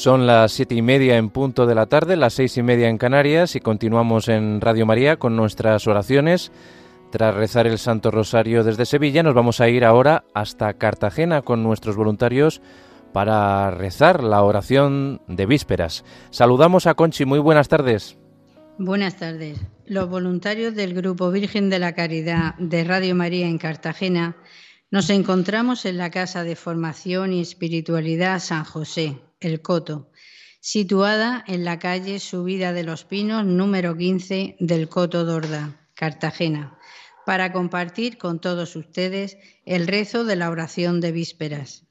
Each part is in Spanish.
Son las siete y media en punto de la tarde, las seis y media en Canarias y continuamos en Radio María con nuestras oraciones. Tras rezar el Santo Rosario desde Sevilla, nos vamos a ir ahora hasta Cartagena con nuestros voluntarios para rezar la oración de vísperas. Saludamos a Conchi, muy buenas tardes. Buenas tardes. Los voluntarios del Grupo Virgen de la Caridad de Radio María en Cartagena nos encontramos en la Casa de Formación y Espiritualidad San José, El Coto, situada en la calle Subida de los Pinos número 15 del Coto Dorda, Cartagena, para compartir con todos ustedes el rezo de la oración de vísperas.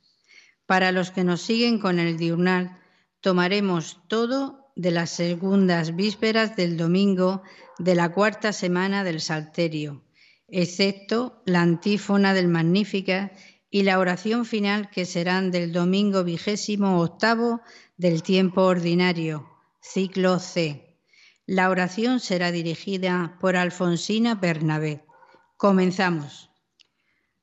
Para los que nos siguen con el diurnal, tomaremos todo de las segundas vísperas del domingo de la cuarta semana del Salterio, excepto la antífona del Magnífica y la oración final que serán del domingo vigésimo octavo del tiempo ordinario, ciclo C. La oración será dirigida por Alfonsina Bernabé. Comenzamos.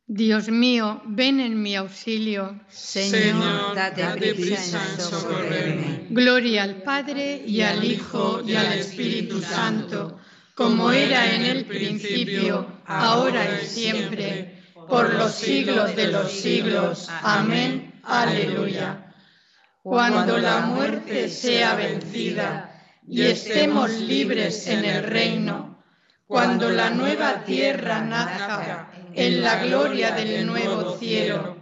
Dios mío, ven en mi auxilio. Señor, date, prisa en socorrerme. Gloria al Padre y al Hijo y al Espíritu Santo, como era en el principio, ahora y siempre, por los siglos de los siglos. Amén. Aleluya. Cuando la muerte sea vencida y estemos libres en el reino, cuando la nueva tierra nazca en la gloria del nuevo cielo,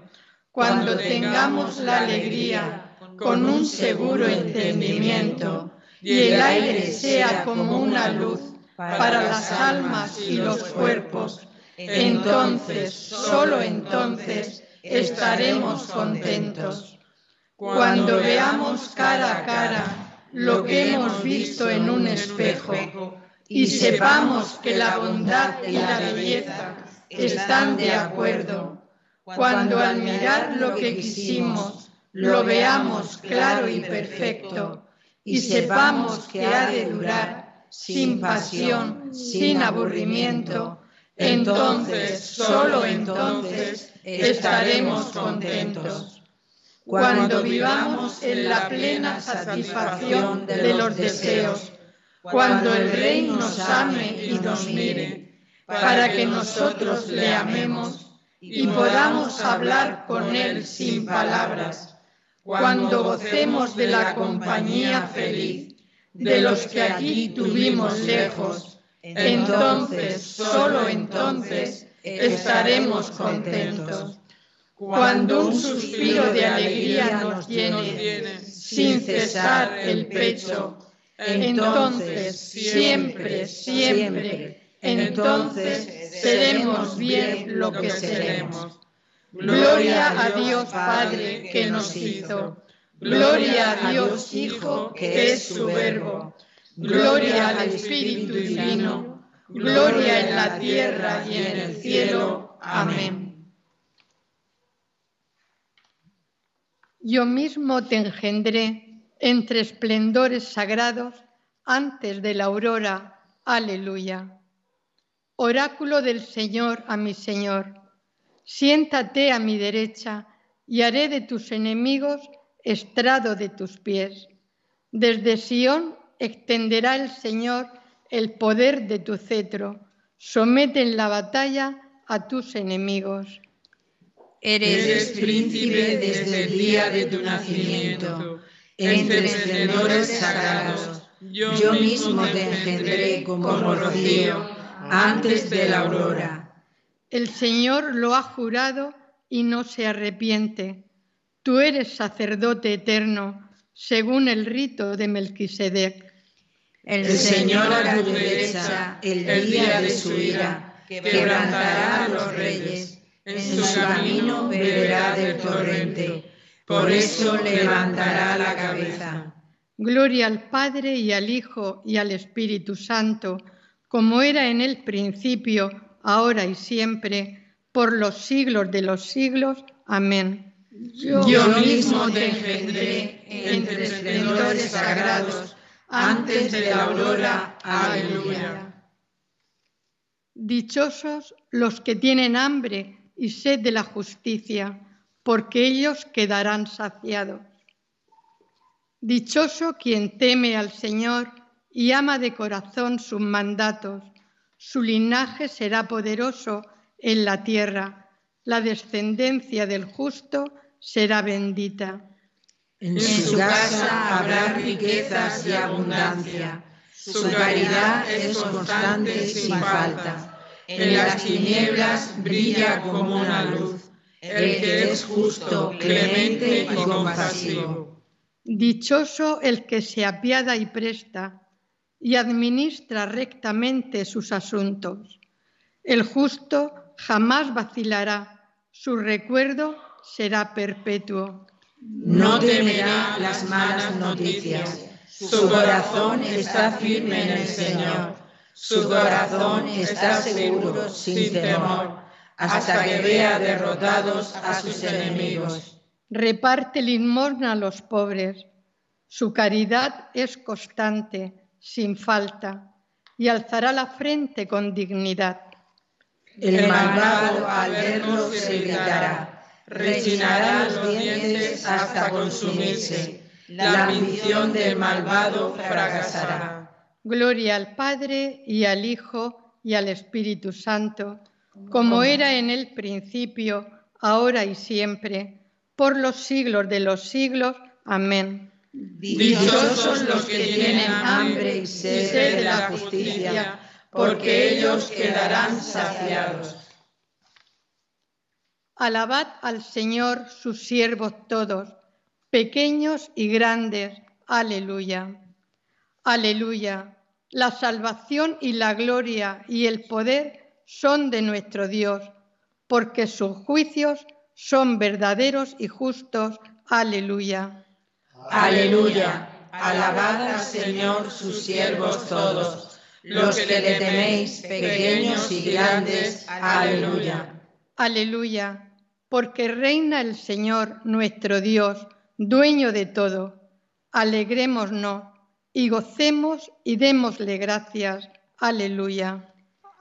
cuando tengamos la alegría con un seguro entendimiento y el aire sea como una luz para las almas y los cuerpos, entonces, solo entonces, estaremos contentos. Cuando veamos cara a cara lo que hemos visto en un espejo y sepamos que la bondad y la belleza están de acuerdo. Cuando al mirar lo que quisimos, lo veamos claro y perfecto, y sepamos que ha de durar sin pasión, sin aburrimiento, entonces, solo entonces, estaremos contentos. Cuando vivamos en la plena satisfacción de los deseos, cuando el Rey nos ame y nos mire, para que nosotros le amemos y podamos hablar con Él sin palabras, cuando gocemos de la compañía feliz de los que aquí tuvimos lejos, entonces, solo entonces, estaremos contentos. Cuando un suspiro de alegría nos llene sin cesar el pecho, entonces siempre, siempre entonces seremos bien lo que seremos. Gloria a Dios Padre que nos hizo. Gloria a Dios Hijo que es su verbo. Gloria al Espíritu Divino. Gloria en la tierra y en el cielo. Amén. Yo mismo te engendré entre esplendores sagrados antes de la aurora. Aleluya. Oráculo del Señor a mi Señor, siéntate a mi derecha y haré de tus enemigos estrado de tus pies. Desde Sión extenderá el Señor el poder de tu cetro. Somete en la batalla a tus enemigos. Eres príncipe desde el día de tu nacimiento, entre esplendores sagrados. Yo mismo te engendré como rocío antes de la aurora. El Señor lo ha jurado y no se arrepiente. Tú eres sacerdote eterno, según el rito de Melquisedec. El Señor a tu derecha, el día de su ira, quebrantará a los reyes. En su camino beberá del torrente. Por eso levantará la cabeza. Gloria al Padre y al Hijo y al Espíritu Santo como era en el principio, ahora y siempre, por los siglos de los siglos. Amén. Yo, mismo te engendré entre esplendores sagrados antes de la aurora. Aleluya. Dichosos los que tienen hambre y sed de la justicia, porque ellos quedarán saciados. Dichoso quien teme al Señor y ama de corazón sus mandatos. Su linaje será poderoso en la tierra. La descendencia del justo será bendita. En su casa habrá riquezas y abundancia. Su caridad es constante sin falta. En las tinieblas brilla como una luz. El que es justo, clemente y compasivo. Dichoso el que se apiada y presta y administra rectamente sus asuntos. El justo jamás vacilará, su recuerdo será perpetuo. No temerá las malas noticias, su corazón está firme en el Señor, su corazón está seguro, sin temor, hasta que vea derrotados a sus enemigos reparte limosna a los pobres. Su caridad es constante, sin falta, y alzará la frente con dignidad. El malvado al verlo se gritará, rechinará los dientes hasta consumirse. La ambición del malvado fracasará. Gloria al Padre y al Hijo y al Espíritu Santo, como era en el principio, ahora y siempre por los siglos de los siglos. Amén. Dichosos los que tienen hambre y sed de la justicia, porque ellos quedarán saciados. Alabad al Señor sus siervos todos, pequeños y grandes. Aleluya. Aleluya. La salvación y la gloria y el poder son de nuestro Dios, porque sus juicios son verdaderos y justos. Aleluya. Aleluya. Alabad al Señor sus siervos todos, los que le teméis, pequeños y grandes. Aleluya. Aleluya. Porque reina el Señor nuestro Dios, dueño de todo. Alegrémonos y gocemos y démosle gracias. Aleluya.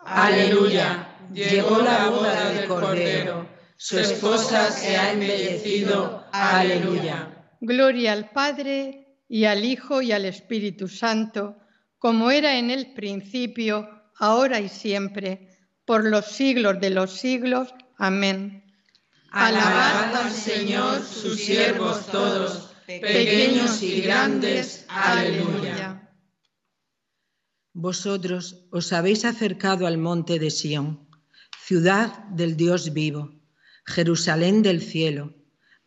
Aleluya. Llegó la boda del Cordero su esposa se ha embellecido. Aleluya. Gloria al Padre y al Hijo y al Espíritu Santo, como era en el principio, ahora y siempre, por los siglos de los siglos. Amén. Alabad al Señor sus siervos todos, pequeños y grandes. Aleluya. Vosotros os habéis acercado al monte de Sión, ciudad del Dios vivo Jerusalén del cielo,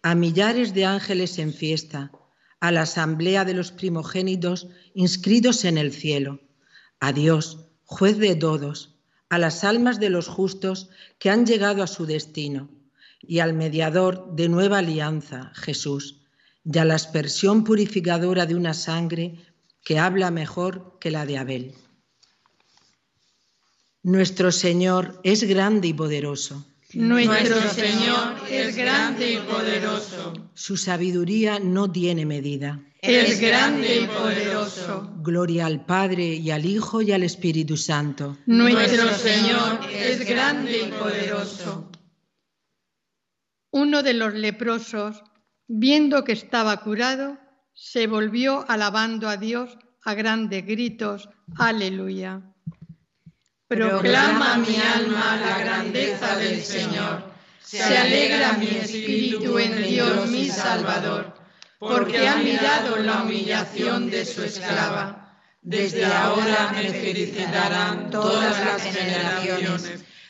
a millares de ángeles en fiesta, a la asamblea de los primogénitos inscritos en el cielo, a Dios, juez de todos, a las almas de los justos que han llegado a su destino, y al mediador de nueva alianza, Jesús, y a la aspersión purificadora de una sangre que habla mejor que la de Abel. Nuestro Señor es grande y poderoso nuestro Señor es grande y poderoso. Su sabiduría no tiene medida. Es grande y poderoso. Gloria al Padre y al Hijo y al Espíritu Santo. Nuestro Señor es grande y poderoso. Uno de los leprosos, viendo que estaba curado, se volvió alabando a Dios a grandes gritos. Aleluya. Proclama mi alma la grandeza del Señor. Se alegra mi espíritu en Dios mi Salvador, porque ha mirado la humillación de su esclava. Desde ahora me felicitarán todas las generaciones,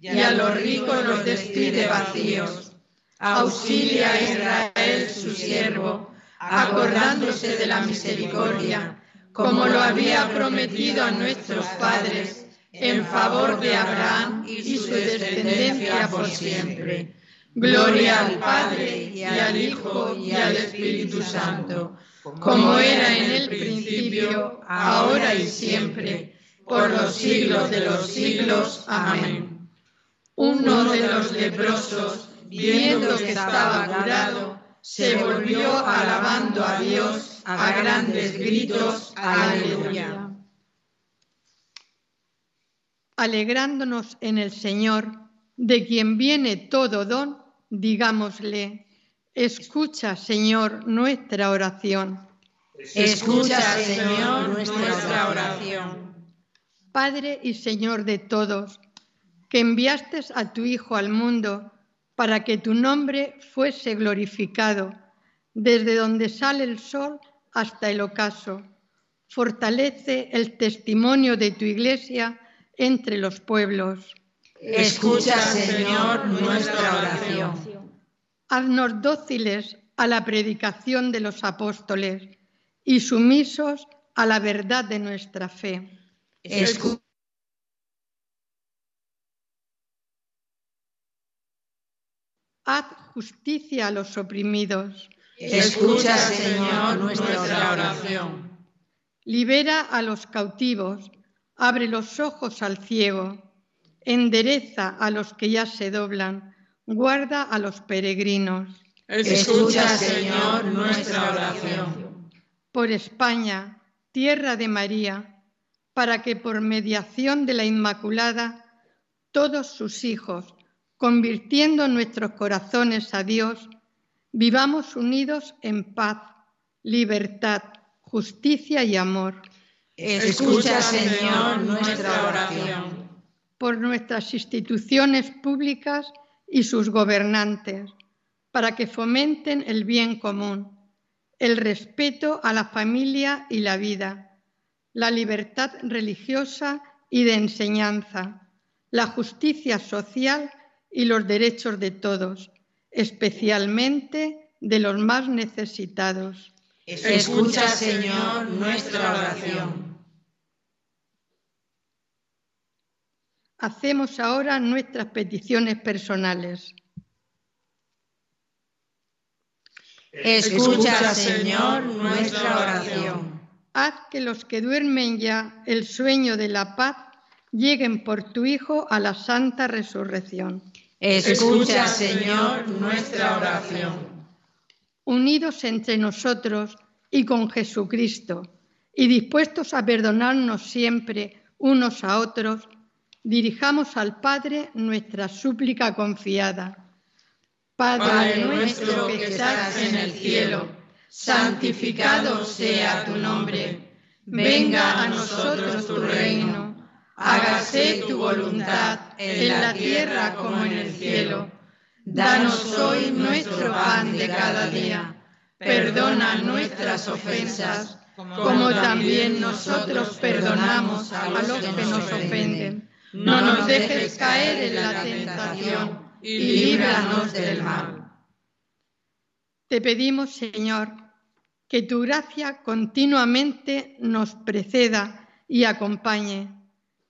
y a los ricos los despide vacíos. Auxilia a Israel su siervo, acordándose de la misericordia, como lo había prometido a nuestros padres en favor de Abraham y su descendencia por siempre. Gloria al Padre y al Hijo y al Espíritu Santo, como era en el principio, ahora y siempre, por los siglos de los siglos. Amén. Uno de los leprosos, viendo que estaba curado, se volvió alabando a Dios a grandes gritos. Aleluya. Alegrándonos en el Señor, de quien viene todo don, digámosle, Escucha, Señor, nuestra oración. Escucha, Señor, nuestra oración. Padre y Señor de todos, que enviaste a tu Hijo al mundo para que tu nombre fuese glorificado, desde donde sale el sol hasta el ocaso. Fortalece el testimonio de tu Iglesia entre los pueblos. Escucha, Señor, nuestra oración haznos dóciles a la predicación de los apóstoles y sumisos a la verdad de nuestra fe. Haz justicia a los oprimidos. Escucha, Señor, nuestra oración. Libera a los cautivos, abre los ojos al ciego, endereza a los que ya se doblan guarda a los peregrinos. Escucha, Señor, nuestra oración. Por España, tierra de María, para que por mediación de la Inmaculada, todos sus hijos, convirtiendo nuestros corazones a Dios, vivamos unidos en paz, libertad, justicia y amor. Escucha, Señor, nuestra oración. Por nuestras instituciones públicas y sus gobernantes para que fomenten el bien común, el respeto a la familia y la vida, la libertad religiosa y de enseñanza, la justicia social y los derechos de todos, especialmente de los más necesitados. Escucha, Señor, nuestra oración. Hacemos ahora nuestras peticiones personales. Escucha, Señor, nuestra oración. Haz que los que duermen ya el sueño de la paz lleguen por tu Hijo a la santa resurrección. Escucha, Señor, nuestra oración. Unidos entre nosotros y con Jesucristo, y dispuestos a perdonarnos siempre unos a otros, dirijamos al Padre nuestra súplica confiada. Padre nuestro que estás en el cielo, santificado sea tu nombre. Venga a nosotros tu reino. Hágase tu voluntad en la tierra como en el cielo. Danos hoy nuestro pan de cada día. Perdona nuestras ofensas, como también nosotros perdonamos a los que nos ofenden no nos dejes caer en la tentación y líbranos del mal. Te pedimos, Señor, que tu gracia continuamente nos preceda y acompañe,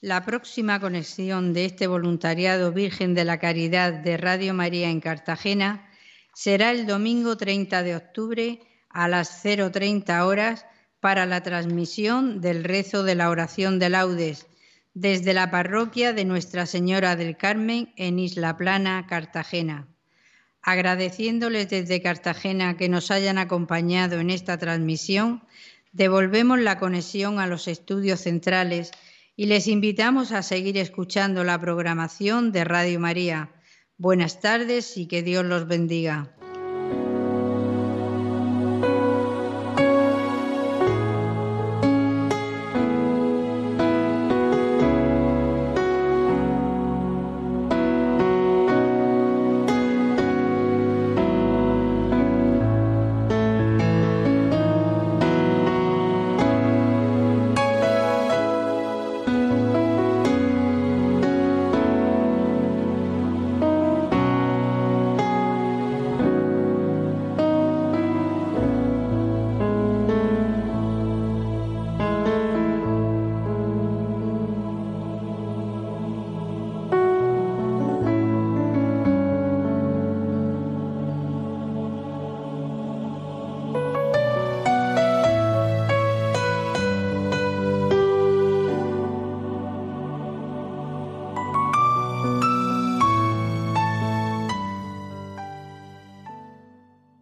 La próxima conexión de este voluntariado Virgen de la Caridad de Radio María en Cartagena será el domingo 30 de octubre a las 0.30 horas para la transmisión del rezo de la oración de laudes desde la parroquia de Nuestra Señora del Carmen en Isla Plana, Cartagena. Agradeciéndoles desde Cartagena que nos hayan acompañado en esta transmisión, devolvemos la conexión a los estudios centrales y les invitamos a seguir escuchando la programación de Radio María. Buenas tardes y que Dios los bendiga.